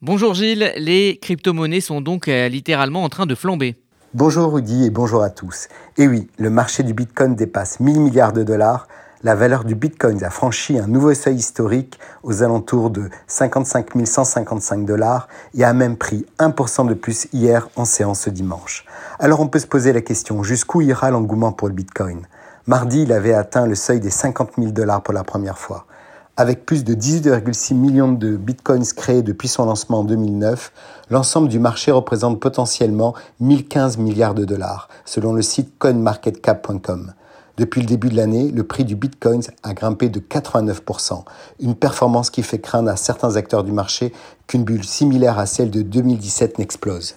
Bonjour Gilles, les crypto-monnaies sont donc euh, littéralement en train de flamber. Bonjour Rudy et bonjour à tous. Et oui, le marché du Bitcoin dépasse 1000 milliards de dollars. La valeur du Bitcoin a franchi un nouveau seuil historique aux alentours de 55 155 dollars et a même pris 1% de plus hier en séance ce dimanche. Alors on peut se poser la question, jusqu'où ira l'engouement pour le Bitcoin? Mardi, il avait atteint le seuil des 50 000 dollars pour la première fois. Avec plus de 18,6 millions de bitcoins créés depuis son lancement en 2009, l'ensemble du marché représente potentiellement 1015 milliards de dollars, selon le site coinmarketcap.com. Depuis le début de l'année, le prix du bitcoin a grimpé de 89%, une performance qui fait craindre à certains acteurs du marché qu'une bulle similaire à celle de 2017 n'explose.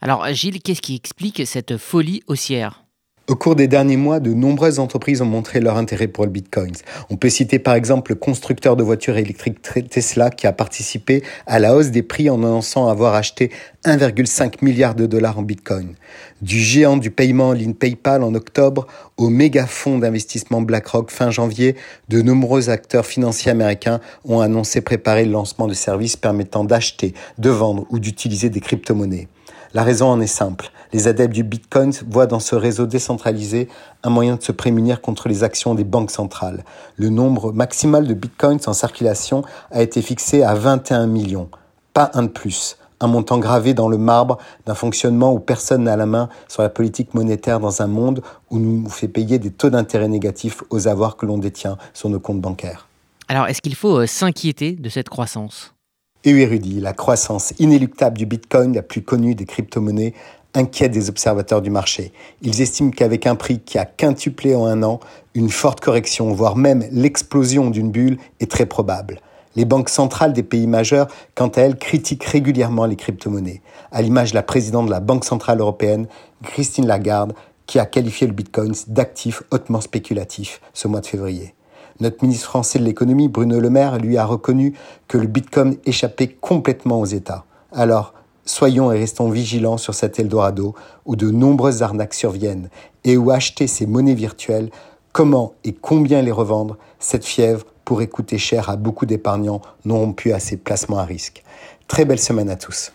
Alors Gilles, qu'est-ce qui explique cette folie haussière? Au cours des derniers mois, de nombreuses entreprises ont montré leur intérêt pour le Bitcoin. On peut citer par exemple le constructeur de voitures électriques Tesla qui a participé à la hausse des prix en annonçant avoir acheté 1,5 milliard de dollars en Bitcoin. Du géant du paiement en ligne PayPal en octobre au méga fonds d'investissement BlackRock fin janvier, de nombreux acteurs financiers américains ont annoncé préparer le lancement de services permettant d'acheter, de vendre ou d'utiliser des crypto-monnaies. La raison en est simple. Les adeptes du Bitcoin voient dans ce réseau décentralisé un moyen de se prémunir contre les actions des banques centrales. Le nombre maximal de Bitcoins en circulation a été fixé à 21 millions. Pas un de plus. Un montant gravé dans le marbre d'un fonctionnement où personne n'a la main sur la politique monétaire dans un monde où nous fait payer des taux d'intérêt négatifs aux avoirs que l'on détient sur nos comptes bancaires. Alors, est-ce qu'il faut euh, s'inquiéter de cette croissance? Érudit, la croissance inéluctable du Bitcoin, la plus connue des crypto-monnaies, inquiète des observateurs du marché. Ils estiment qu'avec un prix qui a quintuplé en un an, une forte correction, voire même l'explosion d'une bulle est très probable. Les banques centrales des pays majeurs, quant à elles, critiquent régulièrement les crypto-monnaies, à l'image de la présidente de la Banque centrale européenne, Christine Lagarde, qui a qualifié le Bitcoin d'actif hautement spéculatif ce mois de février. Notre ministre français de l'économie, Bruno Le Maire, lui a reconnu que le Bitcoin échappait complètement aux États. Alors, soyons et restons vigilants sur cet Eldorado où de nombreuses arnaques surviennent et où acheter ces monnaies virtuelles, comment et combien les revendre, cette fièvre pourrait coûter cher à beaucoup d'épargnants non rompus à ces placements à risque. Très belle semaine à tous.